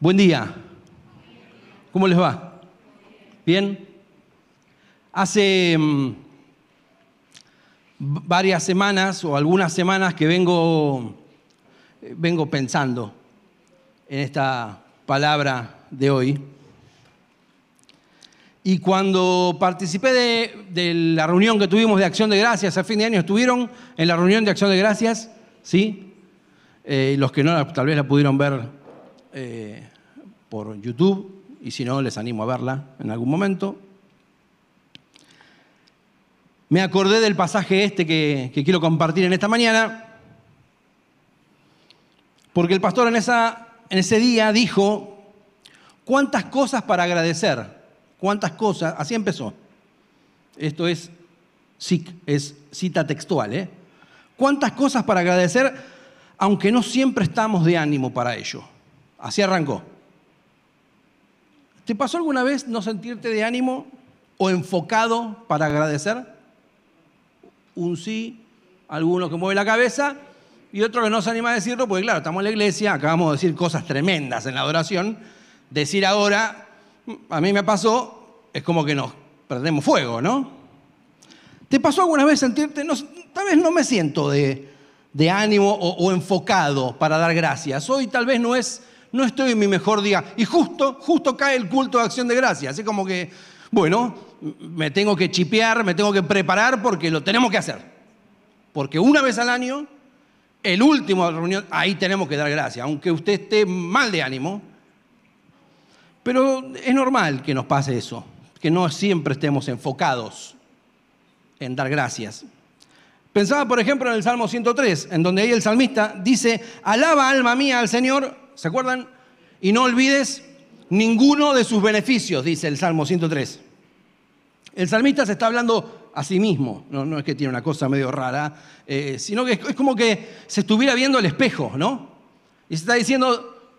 Buen día. ¿Cómo les va? ¿Bien? Hace mm, varias semanas o algunas semanas que vengo, eh, vengo pensando en esta palabra de hoy. Y cuando participé de, la reunión que tuvimos de Acción de Gracias a fin de año, ¿estuvieron en la reunión de Acción de Gracias? ¿Sí? Eh, los que no, tal vez la pudieron ver eh, por YouTube, y si no, les animo a verla en algún momento. Me acordé del pasaje este que, quiero compartir en esta mañana, porque el pastor en ese día dijo, ¿cuántas cosas para agradecer? ¿Cuántas cosas? Así empezó. Esto es, es cita textual, ¿eh? ¿Cuántas cosas para agradecer, aunque no siempre estamos de ánimo para ello? Así arrancó. ¿Te pasó alguna vez no sentirte de ánimo o enfocado para agradecer? Un sí, alguno que mueve la cabeza y otro que no se anima a decirlo, porque claro, estamos en la iglesia, acabamos de decir cosas tremendas en la adoración. Decir ahora, a mí me pasó, es como que nos perdemos fuego, ¿no? ¿Te pasó alguna vez sentirte, no, tal vez no me siento de, ánimo o, enfocado para dar gracias? Hoy tal vez no es no estoy en mi mejor día. Y justo, justo cae el culto de acción de gracias. Así como que, bueno, me tengo que chipear, me tengo que preparar porque lo tenemos que hacer. Porque una vez al año, el último reunión, ahí tenemos que dar gracias, aunque usted esté mal de ánimo. Pero es normal que nos pase eso, que no siempre estemos enfocados en dar gracias. Pensaba, por ejemplo, en el Salmo 103, en donde ahí el salmista dice, alaba alma mía al Señor ¿Se acuerdan? Y no olvides ninguno de sus beneficios, dice el Salmo 103. El salmista se está hablando a sí mismo, no, no es que tiene una cosa medio rara, eh, sino que es, como que se estuviera viendo el espejo, ¿no? Y se está diciendo,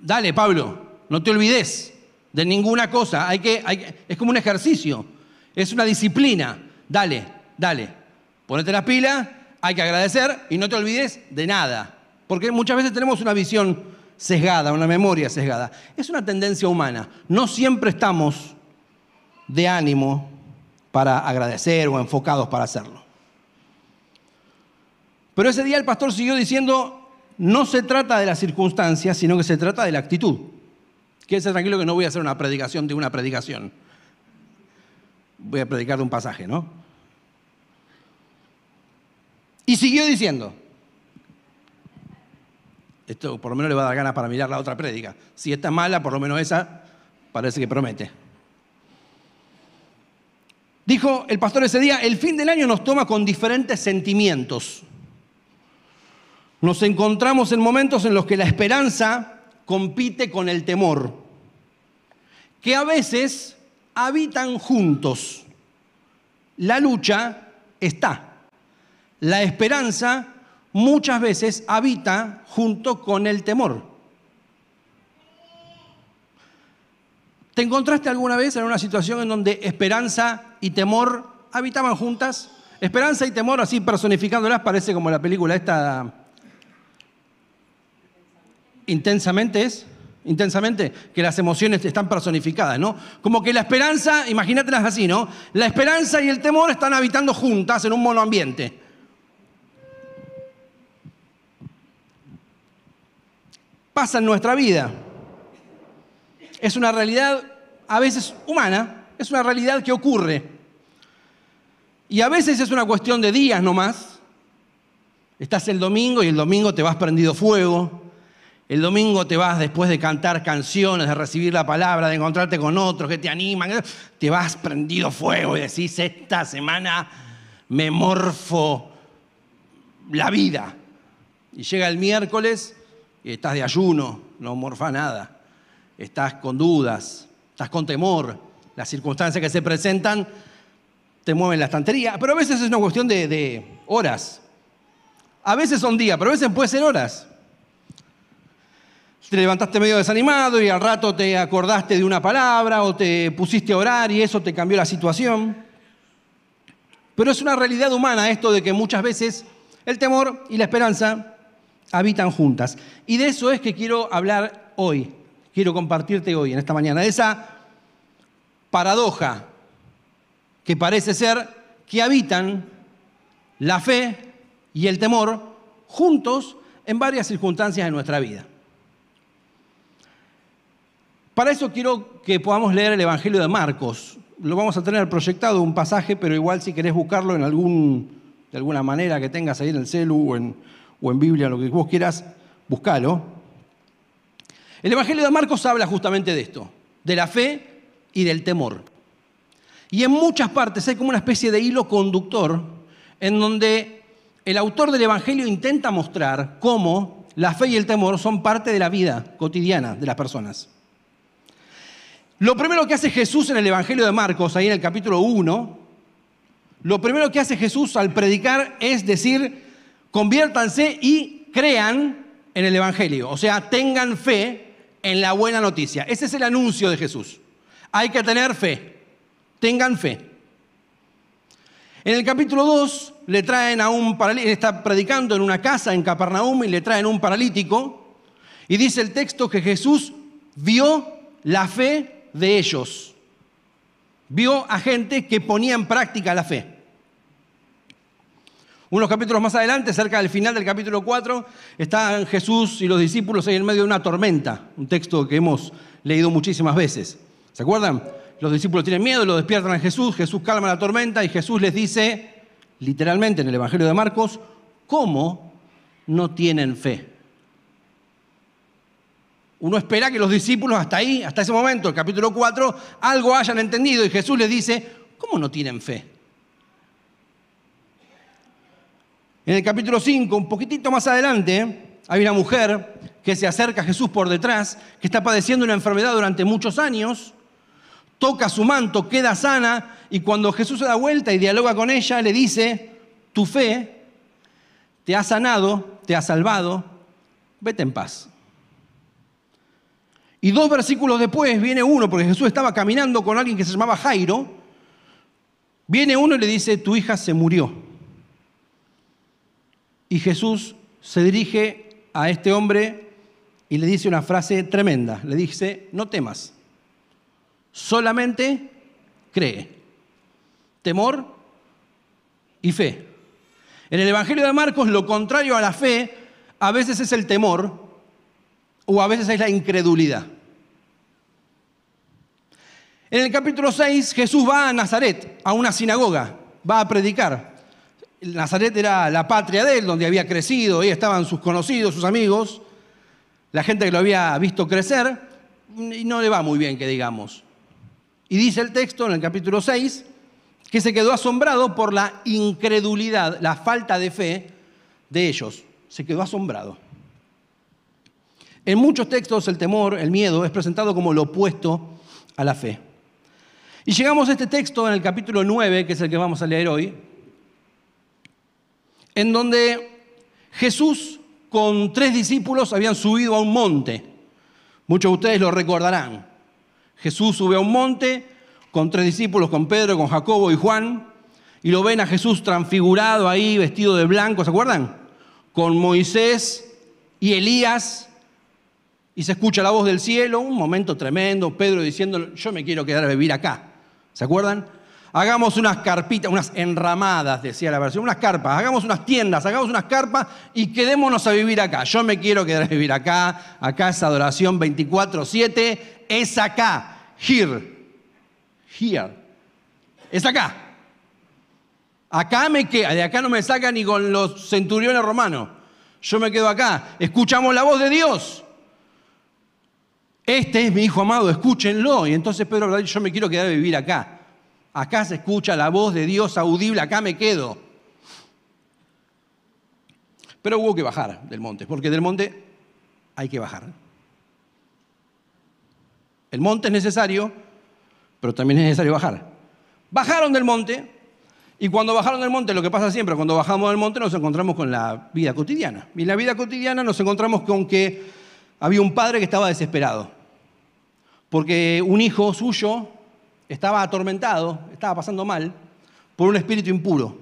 dale Pablo, no te olvides de ninguna cosa, hay que, es como un ejercicio, es una disciplina, dale, dale, ponete las pilas, hay que agradecer y no te olvides de nada, porque muchas veces tenemos una visión sesgada, una memoria sesgada. Es una tendencia humana. No siempre estamos de ánimo para agradecer o enfocados para hacerlo. Pero ese día el pastor siguió diciendo, no se trata de las circunstancias, sino que se trata de la actitud. Quédese tranquilo que no voy a hacer una predicación de una predicación. Voy a predicar de un pasaje, ¿no? Y siguió diciendo, esto por lo menos le va a dar ganas para mirar la otra prédica. Si esta es mala, por lo menos esa parece que promete. Dijo el pastor ese día, el fin del año nos toma con diferentes sentimientos. Nos encontramos en momentos en los que la esperanza compite con el temor, que a veces habitan juntos. La lucha está. La esperanza muchas veces habita junto con el temor. ¿Te encontraste alguna vez en una situación en donde esperanza y temor habitaban juntas? Esperanza y temor, así personificándolas, parece como la película esta. Intensamente es, intensamente, que las emociones están personificadas, ¿no? Como que la esperanza, imagínatelas así, ¿no? La esperanza y el temor están habitando juntas en un monoambiente. Pasa en nuestra vida. Es una realidad a veces humana, es una realidad que ocurre. Y a veces es una cuestión de días nomás. Estás el domingo y el domingo te vas prendido fuego. El domingo te vas después de cantar canciones, de recibir la palabra, de encontrarte con otros que te animan. Te vas prendido fuego y decís, esta semana me morfo la vida. Y llega el miércoles estás de ayuno, no morfa nada, estás con dudas, estás con temor, las circunstancias que se presentan te mueven la estantería, pero a veces es una cuestión de, de horas. A veces son días, pero a veces puede ser horas. Te levantaste medio desanimado y al rato te acordaste de una palabra o te pusiste a orar y eso te cambió la situación. Pero es una realidad humana esto de que muchas veces el temor y la esperanza habitan juntas. Y de eso es que quiero hablar hoy. quiero compartirte hoy, en esta mañana, de esa paradoja que parece ser que habitan la fe y el temor juntos en varias circunstancias de nuestra vida. Para eso quiero que podamos leer el Evangelio de Marcos. Lo vamos a tener proyectado un pasaje, pero igual si querés buscarlo en algún, de alguna manera que tengas ahí en el celu o en, o en Biblia, lo que vos quieras, buscalo. El Evangelio de Marcos habla justamente de esto, de la fe y del temor. Y en muchas partes hay como una especie de hilo conductor en donde el autor del Evangelio intenta mostrar cómo la fe y el temor son parte de la vida cotidiana de las personas. Lo primero que hace Jesús en el Evangelio de Marcos, ahí en el capítulo 1, lo primero que hace Jesús al predicar es decir, conviértanse y crean en el Evangelio, o sea, tengan fe en la buena noticia. Ese es el anuncio de Jesús. Hay que tener fe, tengan fe. En el capítulo 2 le traen a un paralítico, está predicando en una casa en Capernaum y le traen un paralítico y dice el texto que Jesús vio la fe de ellos. Vio a gente que ponía en práctica la fe. Unos capítulos más adelante, cerca del final del capítulo 4, están Jesús y los discípulos ahí en medio de una tormenta, un texto que hemos leído muchísimas veces. ¿Se acuerdan? Los discípulos tienen miedo, lo despiertan a Jesús, Jesús calma la tormenta y Jesús les dice, literalmente en el Evangelio de Marcos, ¿cómo no tienen fe? Uno espera que los discípulos hasta ahí, hasta ese momento, el capítulo 4, algo hayan entendido y Jesús les dice, ¿cómo no tienen fe? En el capítulo 5, un poquitito más adelante, hay una mujer que se acerca a Jesús por detrás, que está padeciendo una enfermedad durante muchos años, toca su manto, queda sana y cuando Jesús se da vuelta y dialoga con ella, le dice, tu fe te ha sanado, te ha salvado, vete en paz. Y dos versículos después viene uno, porque Jesús estaba caminando con alguien que se llamaba Jairo, viene uno y le dice, tu hija se murió. Y Jesús se dirige a este hombre y le dice una frase tremenda, le dice, no temas, solamente cree. Temor y fe. En el Evangelio de Marcos lo contrario a la fe a veces es el temor o a veces es la incredulidad. En el capítulo 6 Jesús va a Nazaret, a una sinagoga, va a predicar. Nazaret era la patria de él, donde había crecido, ahí estaban sus conocidos, sus amigos, la gente que lo había visto crecer, y no le va muy bien, que digamos. Y dice el texto en el capítulo 6 que se quedó asombrado por la incredulidad, la falta de fe de ellos. Se quedó asombrado. En muchos textos el temor, el miedo, es presentado como lo opuesto a la fe. Y llegamos a este texto en el capítulo 9, que es el que vamos a leer hoy, en donde Jesús con tres discípulos habían subido a un monte. Muchos de ustedes lo recordarán. Jesús sube a un monte con tres discípulos, con Pedro, con Jacobo y Juan, y lo ven a Jesús transfigurado ahí, vestido de blanco, ¿se acuerdan? Con Moisés y Elías, y se escucha la voz del cielo, un momento tremendo, Pedro diciendo, yo me quiero quedar a vivir acá. ¿Se acuerdan? Hagamos unas carpitas, unas enramadas, decía la versión, unas carpas, hagamos unas tiendas, hagamos unas carpas y quedémonos a vivir acá. Yo me quiero quedar a vivir acá, acá es adoración 24-7, es acá, here, here, es acá. Acá me queda, de acá no me saca ni con los centuriones romanos. Yo me quedo acá, escuchamos la voz de Dios. Este es mi hijo amado, escúchenlo. Y entonces Pedro yo me quiero quedar a vivir acá. Acá se escucha la voz de Dios audible, acá me quedo. Pero hubo que bajar del monte, porque del monte hay que bajar. El monte es necesario, pero también es necesario bajar. Bajaron del monte, y cuando bajaron del monte, lo que pasa siempre, cuando bajamos del monte nos encontramos con la vida cotidiana. Y en la vida cotidiana nos encontramos con que había un padre que estaba desesperado porque un hijo suyo estaba atormentado, estaba pasando mal por un espíritu impuro.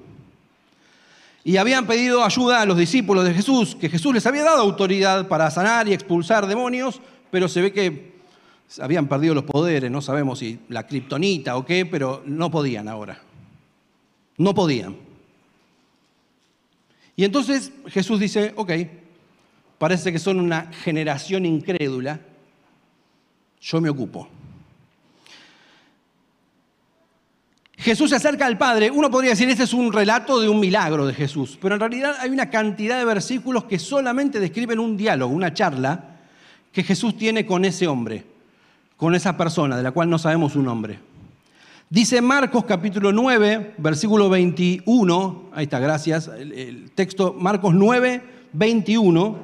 Y habían pedido ayuda a los discípulos de Jesús, que Jesús les había dado autoridad para sanar y expulsar demonios, pero se ve que habían perdido los poderes, no sabemos si la kriptonita o qué, pero no podían ahora. No podían. Y entonces Jesús dice, ok, parece que son una generación incrédula, yo me ocupo. Jesús se acerca al Padre. Uno podría decir, este es un relato de un milagro de Jesús, pero en realidad hay una cantidad de versículos que solamente describen un diálogo, una charla que Jesús tiene con ese hombre, con esa persona de la cual no sabemos su nombre. Dice Marcos capítulo 9, versículo 21, ahí está, gracias, el, texto Marcos 9, 21,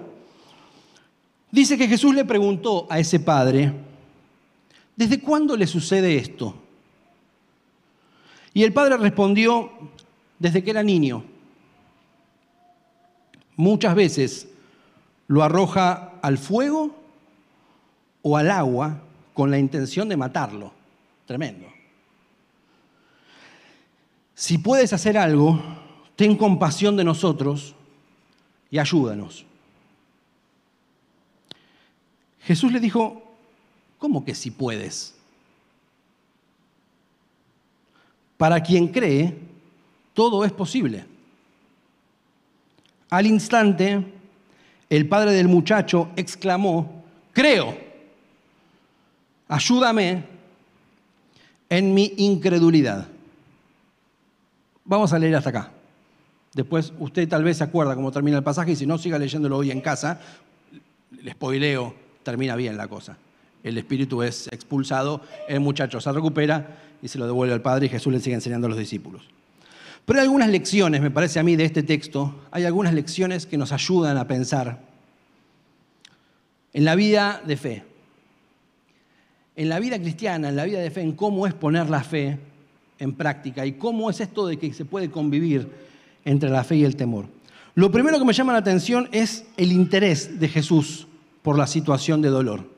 dice que Jesús le preguntó a ese padre, ¿desde cuándo le sucede esto? Y el padre respondió, desde que era niño. Muchas veces lo arroja al fuego o al agua con la intención de matarlo. Tremendo. Si puedes hacer algo, ten compasión de nosotros y ayúdanos. Jesús le dijo, ¿cómo que si puedes? Para quien cree, todo es posible. Al instante, el padre del muchacho exclamó, creo, ayúdame en mi incredulidad. Vamos a leer hasta acá. Después usted tal vez se acuerda cómo termina el pasaje y si no, siga leyéndolo hoy en casa. Le spoileo, termina bien la cosa. El espíritu es expulsado, el muchacho se recupera y se lo devuelve al Padre y Jesús le sigue enseñando a los discípulos. Pero hay algunas lecciones, me parece a mí, de este texto, hay algunas lecciones que nos ayudan a pensar en la vida de fe, en la vida cristiana, en la vida de fe, en cómo es poner la fe en práctica y cómo es esto de que se puede convivir entre la fe y el temor. Lo primero que me llama la atención es el interés de Jesús por la situación de dolor.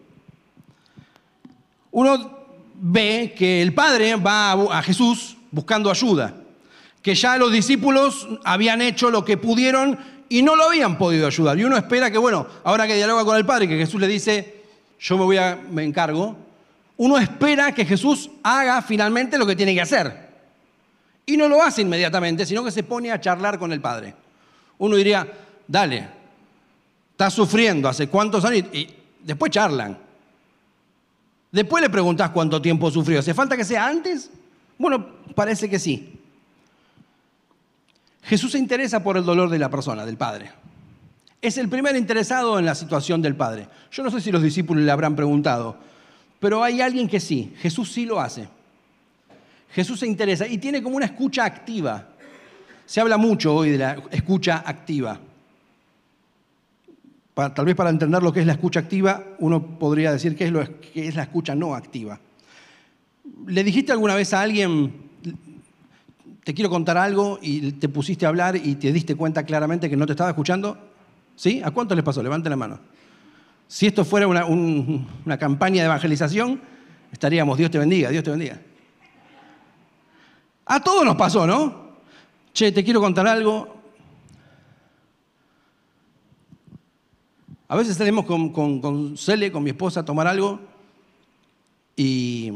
Uno ve que el Padre va a Jesús buscando ayuda, que ya los discípulos habían hecho lo que pudieron y no lo habían podido ayudar. Y uno espera que, bueno, ahora que dialoga con el Padre, que Jesús le dice, yo me voy a, me encargo, uno espera que Jesús haga finalmente lo que tiene que hacer. Y no lo hace inmediatamente, sino que se pone a charlar con el Padre. Uno diría, dale, estás sufriendo hace cuántos años y después charlan. Después le preguntás cuánto tiempo sufrió. ¿Hace falta que sea antes? Bueno, parece que sí. Jesús se interesa por el dolor de la persona, del Padre. Es el primer interesado en la situación del Padre. Yo no sé si los discípulos le habrán preguntado, pero hay alguien que sí. Jesús sí lo hace. Jesús se interesa y tiene como una escucha activa. Se habla mucho hoy de la escucha activa tal vez para entender lo que es la escucha activa, uno podría decir qué es, lo, que es la escucha no activa. ¿Le dijiste alguna vez a alguien, te quiero contar algo y te pusiste a hablar y te diste cuenta claramente que no te estaba escuchando? ¿Sí? ¿A cuánto les pasó? Levante la mano. Si esto fuera una, una campaña de evangelización, estaríamos, Dios te bendiga, Dios te bendiga. A todos nos pasó, ¿no? Che, te quiero contar algo, A veces salimos con, con, Cele, con mi esposa, a tomar algo y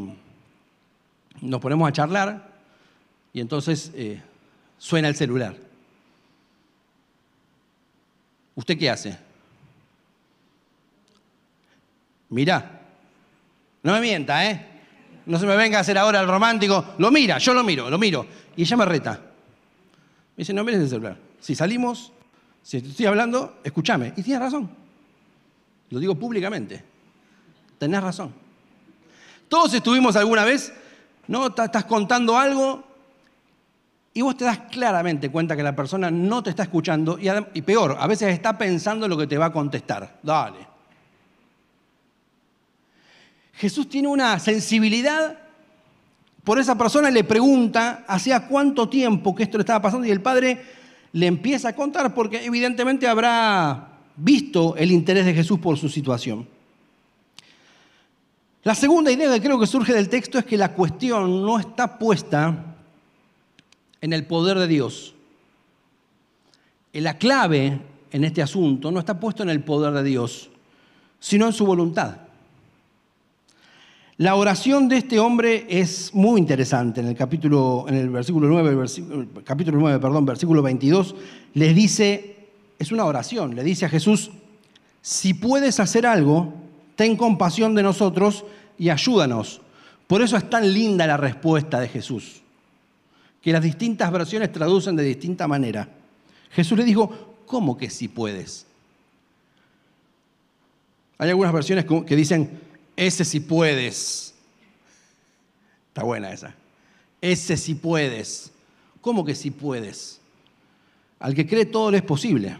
nos ponemos a charlar y entonces eh, suena el celular. ¿Usted qué hace? Mira, no me mienta, ¿eh? No se me venga a hacer ahora el romántico. Lo mira, yo lo miro, lo miro. Y ella me reta. Me dice, no mires el celular. Si salimos, si estoy hablando, escúchame. Y tiene razón. Lo digo públicamente. Tenés razón. Todos estuvimos alguna vez, ¿no? Estás contando algo y vos te das claramente cuenta que la persona no te está escuchando y, peor, a veces está pensando lo que te va a contestar. Dale. Jesús tiene una sensibilidad por esa persona, le pregunta hacía cuánto tiempo que esto le estaba pasando y el padre le empieza a contar porque evidentemente habrá visto el interés de Jesús por su situación. La segunda idea que creo que surge del texto es que la cuestión no está puesta en el poder de Dios. La clave en este asunto no está puesto en el poder de Dios, sino en su voluntad. La oración de este hombre es muy interesante. En el capítulo, en el versículo 9, capítulo 9, perdón, versículo 22, les dice, es una oración, le dice a Jesús, si puedes hacer algo, ten compasión de nosotros y ayúdanos. Por eso es tan linda la respuesta de Jesús, que las distintas versiones traducen de distinta manera. Jesús le dijo, ¿cómo que si puedes? Hay algunas versiones que dicen, ese si puedes. Está buena esa. Ese si puedes. ¿Cómo que si puedes? Al que cree todo le es posible.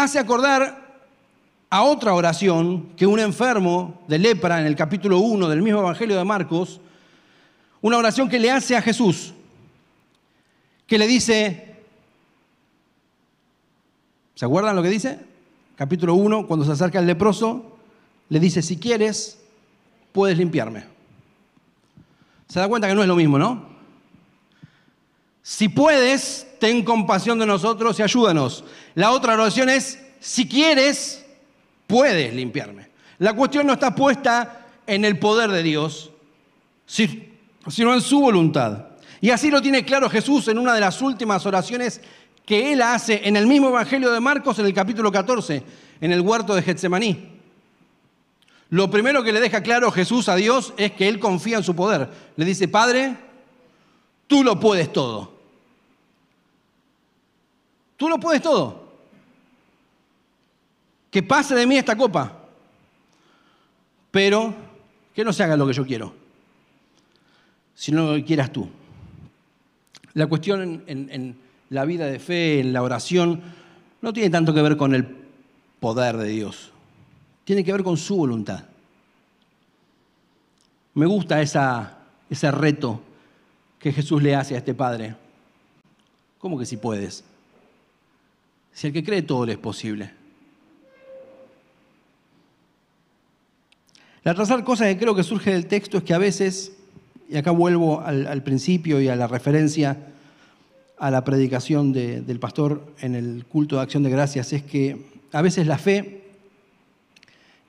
Hace acordar a otra oración que un enfermo de lepra en el capítulo 1 del mismo Evangelio de Marcos, una oración que le hace a Jesús, que le dice, ¿se acuerdan lo que dice? Capítulo 1, cuando se acerca el leproso, le dice, si quieres, puedes limpiarme. Se da cuenta que no es lo mismo, ¿no? Si puedes, ten compasión de nosotros y ayúdanos. La otra oración es, si quieres, puedes limpiarme. La cuestión no está puesta en el poder de Dios, sino en su voluntad. Y así lo tiene claro Jesús en una de las últimas oraciones que él hace en el mismo Evangelio de Marcos en el capítulo 14, en el huerto de Getsemaní. Lo primero que le deja claro Jesús a Dios es que él confía en su poder. Le dice, Padre, tú lo puedes todo. Tú lo puedes todo. Que pase de mí esta copa, pero que no se haga lo que yo quiero, sino lo que quieras tú. La cuestión en, la vida de fe, en la oración, no tiene tanto que ver con el poder de Dios, tiene que ver con su voluntad. Me gusta ese reto que Jesús le hace a este padre. ¿Cómo que si puedes? Si el que cree todo le es posible. La tercera cosa que creo que surge del texto es que a veces y acá vuelvo al, principio y a la referencia a la predicación del pastor en el culto de acción de gracias, es que a veces la fe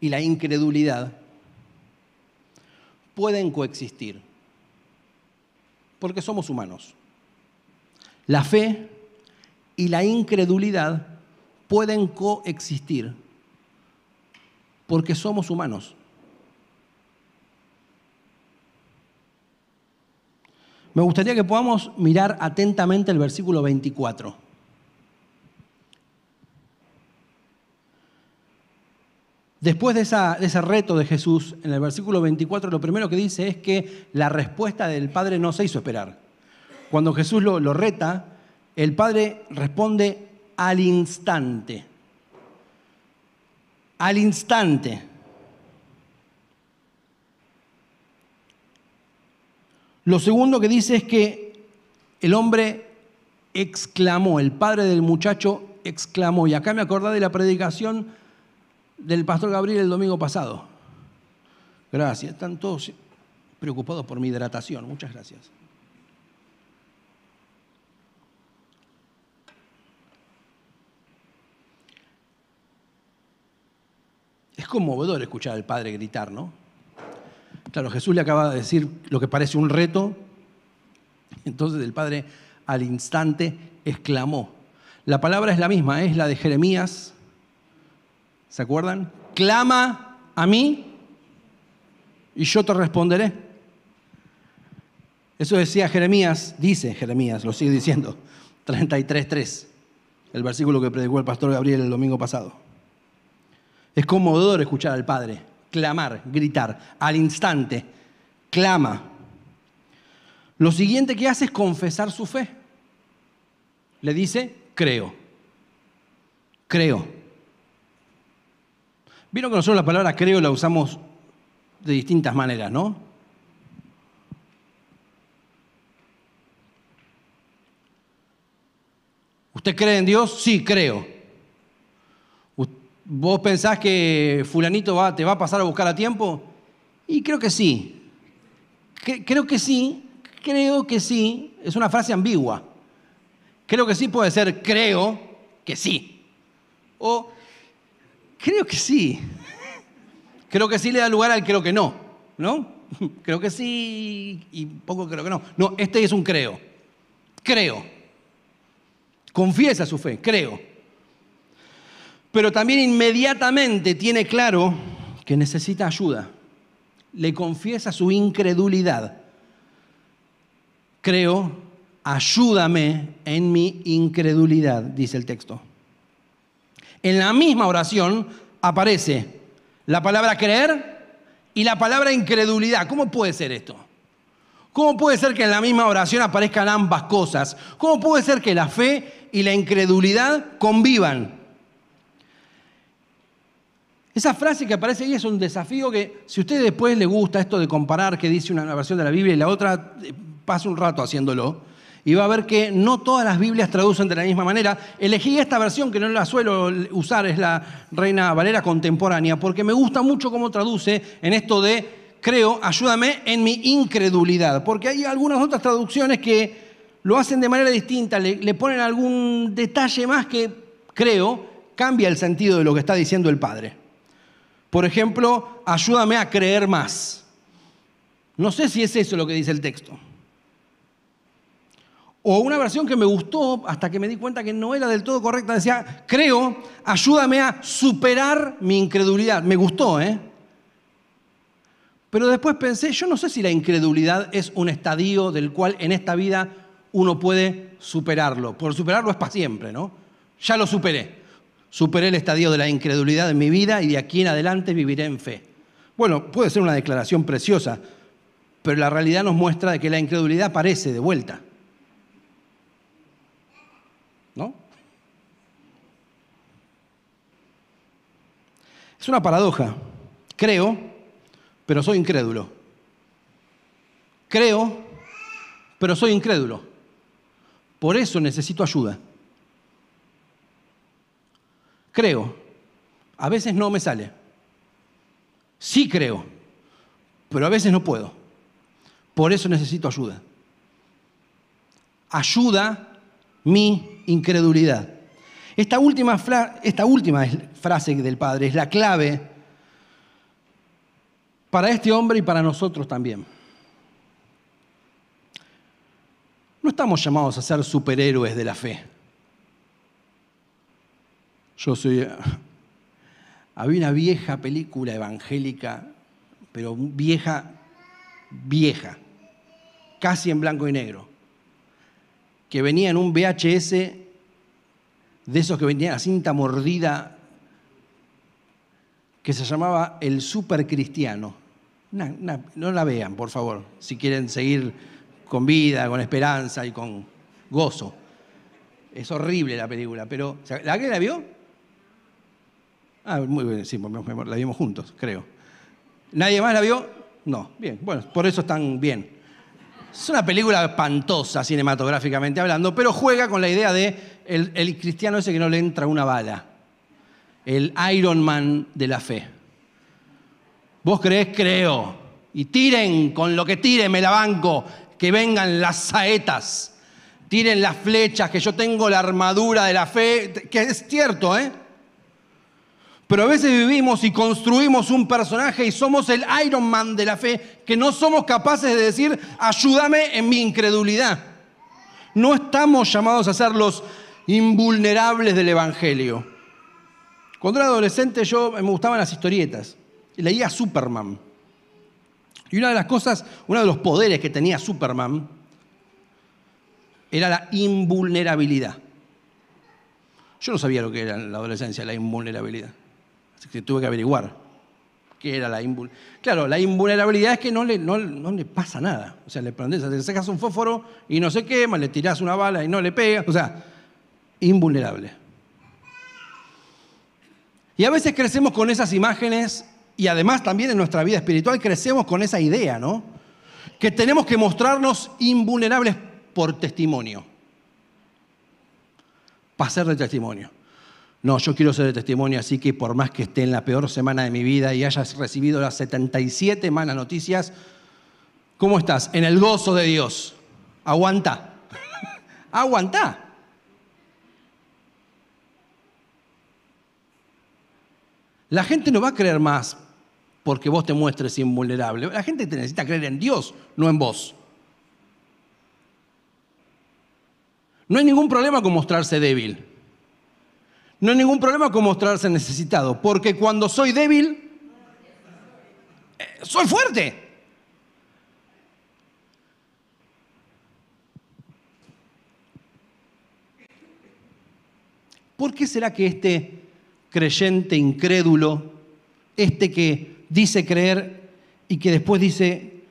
y la incredulidad pueden coexistir, porque somos humanos. La fe y la incredulidad pueden coexistir, porque somos humanos. Me gustaría que podamos mirar atentamente el versículo 24. Después de, ese reto de Jesús, en el versículo 24 lo primero que dice es que la respuesta del Padre no se hizo esperar. Cuando Jesús lo, lo reta, el Padre responde al instante. Al instante. Lo segundo que dice es que el hombre exclamó, el padre del muchacho exclamó. Y acá me acordé de la predicación del pastor Gabriel el domingo pasado. Gracias, están todos preocupados por mi hidratación. Muchas gracias. Es conmovedor escuchar al padre gritar, ¿no? Claro, Jesús le acaba de decir lo que parece un reto. Entonces el Padre al instante exclamó. La palabra es la misma, es la de Jeremías. ¿Se acuerdan? Clama a mí y yo te responderé. Eso decía Jeremías, dice Jeremías, lo sigue diciendo, 33.3, el versículo que predicó el pastor Gabriel el domingo pasado. Es conmovedor escuchar al Padre clamar, gritar, al instante, clama. Lo siguiente que hace es confesar su fe. Le dice, creo, creo. Vieron que nosotros la palabra creo la usamos de distintas maneras, ¿no? ¿Usted cree en Dios? Sí, creo. ¿Vos pensás que fulanito te va a pasar a buscar a tiempo? Y creo que sí. creo que sí, creo que sí. Es una frase ambigua. Creo que sí puede ser creo que sí. O creo que sí. Creo que sí le da lugar al creo que no, ¿no? Creo que sí y poco creo que no. No, este es un creo. Creo. Confiesa su fe, creo. Pero también inmediatamente tiene claro que necesita ayuda. Le confiesa su incredulidad. Creo, ayúdame en mi incredulidad, dice el texto. En la misma oración aparece la palabra creer y la palabra incredulidad. ¿Cómo puede ser esto? ¿Cómo puede ser que en la misma oración aparezcan ambas cosas? ¿Cómo puede ser que la fe y la incredulidad convivan? Esa frase que aparece ahí es un desafío que, si a usted después le gusta esto de comparar que dice una versión de la Biblia y la otra, eh, pasa un rato haciéndolo y va a ver que no todas las Biblias traducen de la misma manera. Elegí esta versión que no la suelo usar, es la Reina Valera contemporánea, porque me gusta mucho cómo traduce en esto de, creo, ayúdame en mi incredulidad, porque hay algunas otras traducciones que lo hacen de manera distinta, le, le ponen algún detalle más que, creo, cambia el sentido de lo que está diciendo el Padre. Por ejemplo, ayúdame a creer más. No sé si es eso lo que dice el texto. O una versión que me gustó hasta que me di cuenta que no era del todo correcta, decía, creo, ayúdame a superar mi incredulidad. Me gustó, ¿eh? Pero después pensé, yo no sé si la incredulidad es un estadio del cual en esta vida uno puede superarlo. Por superarlo es para siempre, ¿no? Ya lo superé. Superé el estadio de la incredulidad en mi vida y de aquí en adelante viviré en fe. Bueno, puede ser una declaración preciosa, pero la realidad nos muestra que la incredulidad aparece de vuelta. ¿No? Es una paradoja. Creo, pero soy incrédulo. Creo, pero soy incrédulo. Por eso necesito ayuda. Creo, a veces no me sale. Sí creo, pero a veces no puedo. Por eso necesito ayuda. Ayuda mi incredulidad. Esta última, esta última frase del Padre es la clave para este hombre y para nosotros también. No estamos llamados a ser superhéroes de la fe. Yo soy... Había una vieja película evangélica, pero vieja, vieja, casi en blanco y negro, que venía en un VHS de esos que venían a cinta mordida, que se llamaba El Super Cristiano. no la vean, por favor, si quieren seguir con vida, con esperanza y con gozo. Es horrible la película, pero ¿la que la vio? Ah, muy bien, sí, la vimos juntos, creo. ¿Nadie más la vio? No, bien, bueno, por eso están bien. Es una película espantosa cinematográficamente hablando, pero juega con la idea de el, cristiano ese que no le entra una bala. El Iron Man de la fe. ¿Vos creés? Creo. Y tiren con lo que tiren, me la banco. Que vengan las saetas. Tiren las flechas, que yo tengo la armadura de la fe. Que es cierto, ¿eh? Pero a veces vivimos y construimos un personaje y somos el Iron Man de la fe, que no somos capaces de decir, ayúdame en mi incredulidad. No estamos llamados a ser los invulnerables del Evangelio. Cuando era adolescente yo me gustaban las historietas. Y leía Superman. Y una de las cosas, uno de los poderes que tenía Superman era la invulnerabilidad. Yo no sabía lo que era en la adolescencia la invulnerabilidad. Que tuve que averiguar qué era la invulnerabilidad. Claro, la invulnerabilidad es que no le, no, le pasa nada. O sea, le prendes, le sacas un fósforo y no se quema, le tirás una bala y no le pega. O sea, invulnerable. Y a veces crecemos con esas imágenes y además también en nuestra vida espiritual crecemos con esa idea, ¿no? Que tenemos que mostrarnos invulnerables por testimonio. Para ser de testimonio. No, yo quiero ser de testimonio, así que por más que esté en la peor semana de mi vida y hayas recibido las 77 malas noticias, ¿cómo estás? En el gozo de Dios. Aguanta. Aguanta. La gente no va a creer más porque vos te muestres invulnerable. La gente te necesita creer en Dios, no en vos. No hay ningún problema con mostrarse débil. No hay ningún problema con mostrarse necesitado, porque cuando soy débil, eh, soy fuerte. ¿Por qué será que este creyente incrédulo, este que dice creer y que después dice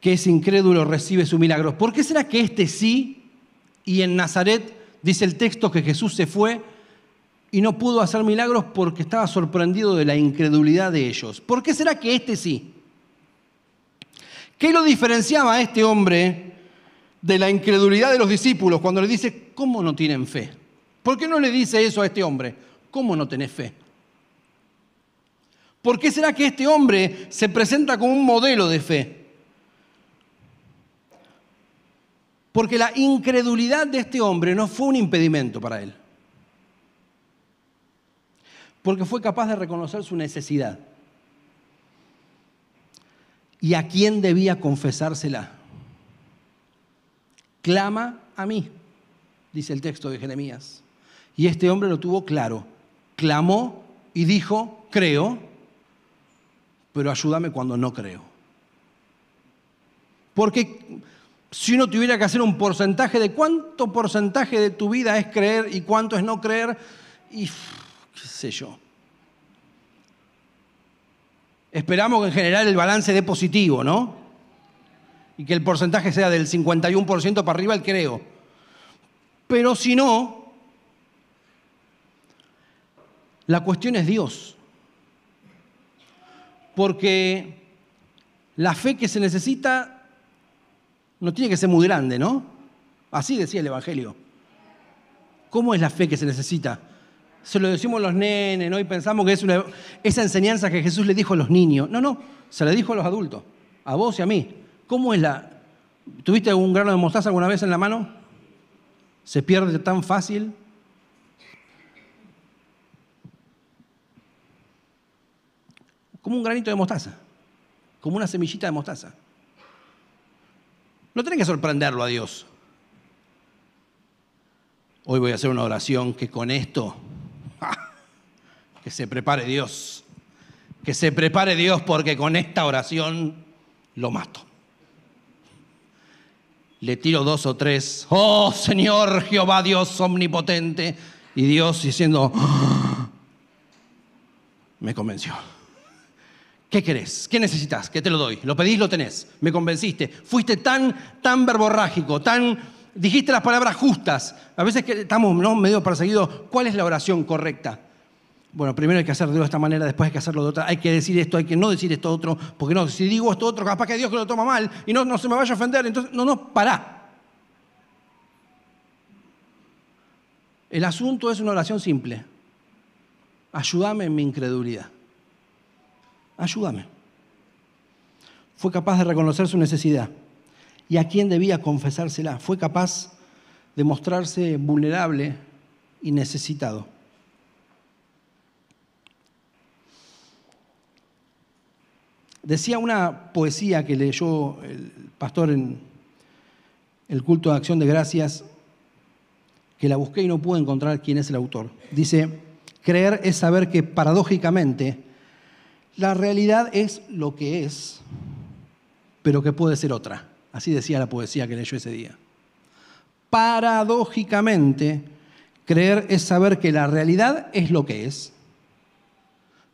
que es incrédulo recibe su milagro, ¿por qué será que este sí y en Nazaret dice el texto que Jesús se fue y no pudo hacer milagros porque estaba sorprendido de la incredulidad de ellos? ¿Por qué será que este sí? ¿Qué lo diferenciaba a este hombre de la incredulidad de los discípulos cuando le dice, ¿cómo no tienen fe? ¿Por qué no le dice eso a este hombre? ¿Cómo no tenés fe? ¿Por qué será que este hombre se presenta como un modelo de fe? Porque la incredulidad de este hombre no fue un impedimento para él. Porque fue capaz de reconocer su necesidad. ¿Y a quién debía confesársela? Clama a mí, dice el texto de Jeremías. Y este hombre lo tuvo claro. Clamó y dijo, creo, pero ayúdame cuando no creo. Porque si uno tuviera que hacer un porcentaje de cuánto porcentaje de tu vida es creer y cuánto es no creer, y qué sé yo. Esperamos que en general el balance dé positivo, ¿no? Y que el porcentaje sea del 51% para arriba el creo. Pero si no, la cuestión es Dios. Porque la fe que se necesita no tiene que ser muy grande, ¿no? Así decía el Evangelio. ¿Cómo es la fe que se necesita? Se lo decimos a los nenes, ¿no? Y pensamos que es una, esa enseñanza que Jesús le dijo a los niños. No, no, se le dijo a los adultos, a vos y a mí. ¿Cómo es la... ¿Tuviste algún grano de mostaza alguna vez en la mano? ¿Se pierde tan fácil? como un granito de mostaza, como una semillita de mostaza. No tenés que sorprenderlo a Dios. Hoy voy a hacer una oración que con esto, que se prepare Dios, que se prepare Dios porque con esta oración lo mato. Le tiro dos o tres, oh Señor Jehová Dios omnipotente, y Dios diciendo, me convenció. ¿Qué querés? ¿Qué necesitas? ¿Qué te lo doy? Lo pedís, lo tenés. Me convenciste. Fuiste tan, tan verborrágico, tan... Dijiste las palabras justas. A veces que estamos medio perseguidos. ¿Cuál es la oración correcta? Bueno, primero hay que hacerlo de esta manera, después hay que hacerlo de otra. Hay que decir esto, hay que no decir esto otro, porque no, si digo esto otro, capaz que Dios que lo toma mal y no, no se me vaya a ofender. Entonces, no, no, pará. El asunto es una oración simple. Ayúdame en mi incredulidad ayúdame. Fue capaz de reconocer su necesidad. ¿Y a quién debía confesársela? Fue capaz de mostrarse vulnerable y necesitado. Decía una poesía que leyó el pastor en el culto de acción de gracias, que la busqué y no pude encontrar quién es el autor. Dice, creer es saber que paradójicamente la realidad es lo que es, pero que puede ser otra. Así decía la poesía que leyó ese día. Paradójicamente, creer es saber que la realidad es lo que es,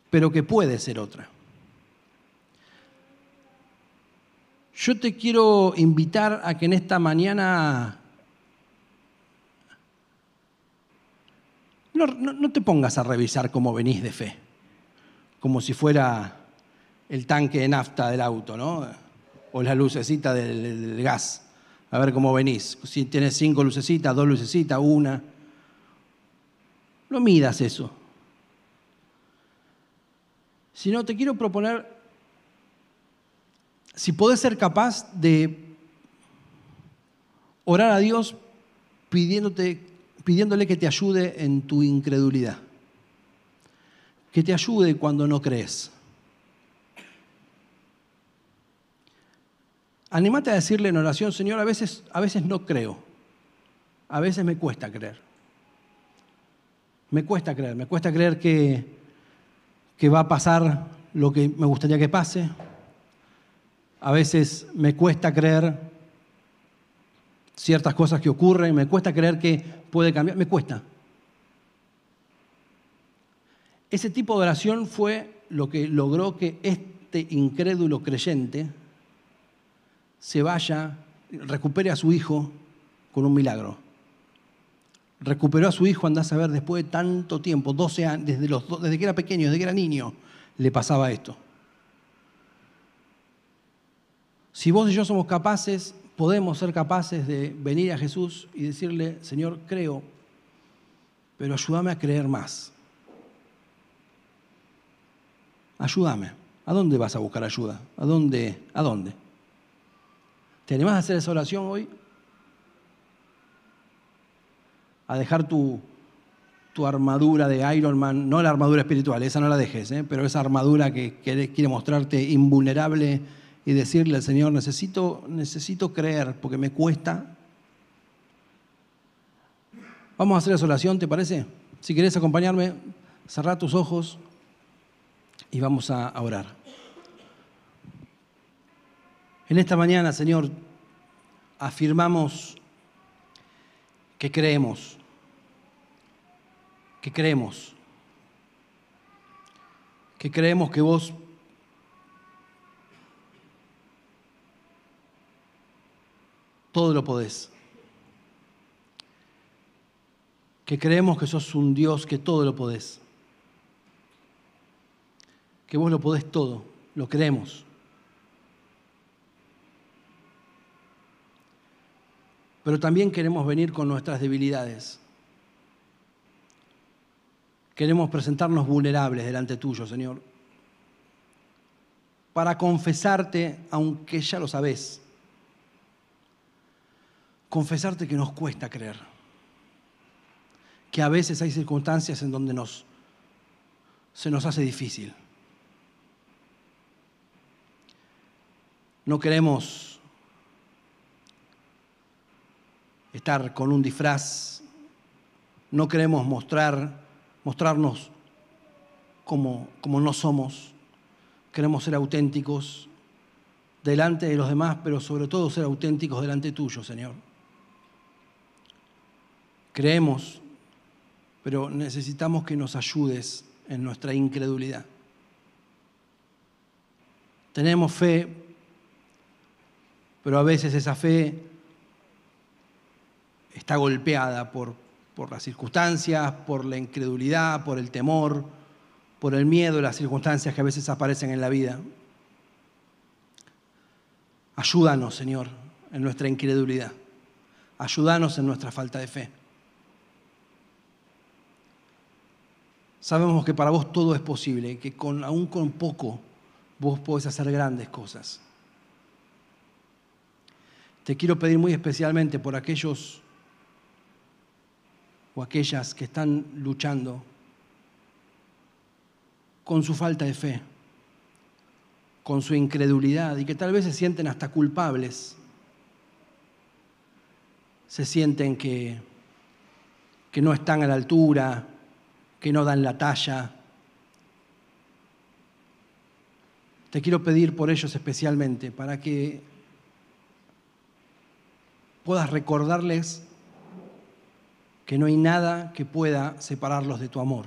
pero que puede ser otra. Yo te quiero invitar a que en esta mañana no, te pongas a revisar cómo venís de fe como si fuera el tanque de nafta del auto, ¿no? O la lucecita del, gas. A ver cómo venís. Si tienes cinco lucecitas, dos lucecitas, una. No midas eso. Si no, te quiero proponer, si puedes ser capaz de orar a Dios pidiéndote, pidiéndole que te ayude en tu incredulidad, que te ayude cuando no crees. Animate a decirle en oración, Señor, a veces, a veces no creo, a veces me cuesta creer. Me cuesta creer, me cuesta creer que, que va a pasar lo que me gustaría que pase, a veces me cuesta creer ciertas cosas que ocurren, me cuesta creer que puede cambiar, me cuesta. Ese tipo de oración fue lo que logró que este incrédulo creyente se vaya, recupere a su hijo con un milagro. Recuperó a su hijo, andás a ver, después de tanto tiempo, 12 años, desde, los, desde que era pequeño, desde que era niño, le pasaba esto. Si vos y yo somos capaces, podemos ser capaces de venir a Jesús y decirle, Señor, creo, pero ayúdame a creer más. Ayúdame. ¿A dónde vas a buscar ayuda? ¿A dónde? ¿A dónde? ¿Te animás a hacer esa oración hoy? A dejar tu, tu armadura de Iron Man, no la armadura espiritual, esa no la dejes, ¿eh? pero esa armadura que quiere, mostrarte invulnerable y decirle al Señor, necesito, necesito creer porque me cuesta. Vamos a hacer esa oración, ¿te parece? Si querés acompañarme, cerrá tus ojos y vamos a orar. En esta mañana, Señor, afirmamos que creemos, que creemos, que creemos que vos todo lo podés, que creemos que sos un Dios que todo lo podés, que vos lo podés todo, lo creemos. pero también queremos venir con nuestras debilidades. Queremos presentarnos vulnerables delante tuyo, Señor, para confesarte, aunque ya lo sabes, confesarte que nos cuesta creer, que a veces hay circunstancias en donde nos, se nos hace difícil. No queremos estar con un disfraz, no queremos mostrar, mostrarnos como, como no somos, queremos ser auténticos delante de los demás, pero sobre todo ser auténticos delante tuyo, Señor. Creemos, pero necesitamos que nos ayudes en nuestra incredulidad. Tenemos fe, pero a veces esa fe está golpeada por, por las circunstancias, por la incredulidad, por el temor, por el miedo, las circunstancias que a veces aparecen en la vida. Ayúdanos, Señor, en nuestra incredulidad. Ayúdanos en nuestra falta de fe. Sabemos que para vos todo es posible, que con, aún con poco vos podés hacer grandes cosas. Te quiero pedir muy especialmente por aquellos o aquellas que están luchando con su falta de fe, con su incredulidad y que tal vez se sienten hasta culpables, se sienten que, que no están a la altura, que no dan la talla. Te quiero pedir por ellos especialmente, para que puedas recordarles que no hay nada que pueda separarlos de tu amor.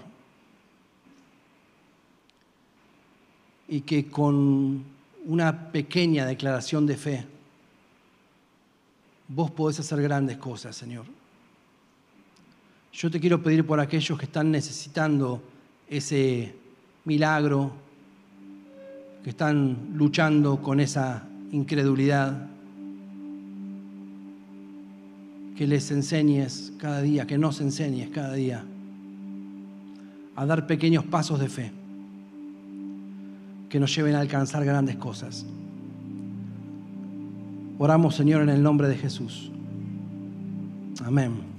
Y que con una pequeña declaración de fe, vos podés hacer grandes cosas, Señor. Yo te quiero pedir por aquellos que están necesitando ese milagro, que están luchando con esa incredulidad, que les enseñes cada día, que nos enseñes cada día a dar pequeños pasos de fe que nos lleven a alcanzar grandes cosas. Oramos, Señor, en el nombre de Jesús. Amén.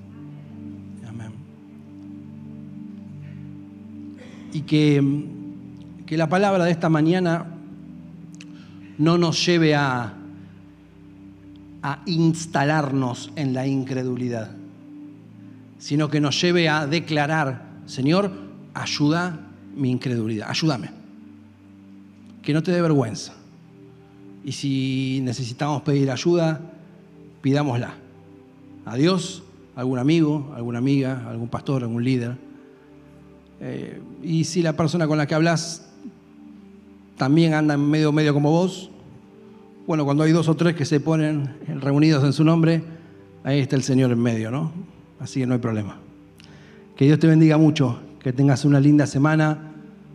Y que, que la palabra de esta mañana no nos lleve a a instalarnos en la incredulidad, sino que nos lleve a declarar, Señor, ayuda mi incredulidad, ayúdame. Que no te dé vergüenza. Y si necesitamos pedir ayuda, pidámosla. A Dios, a algún amigo, alguna amiga, algún pastor, algún líder. Eh, y si la persona con la que hablas también anda en medio medio como vos, bueno, cuando hay dos o tres que se ponen reunidos en su nombre, ahí está el Señor en medio, ¿no? Así que no hay problema. Que Dios te bendiga mucho, que tengas una linda semana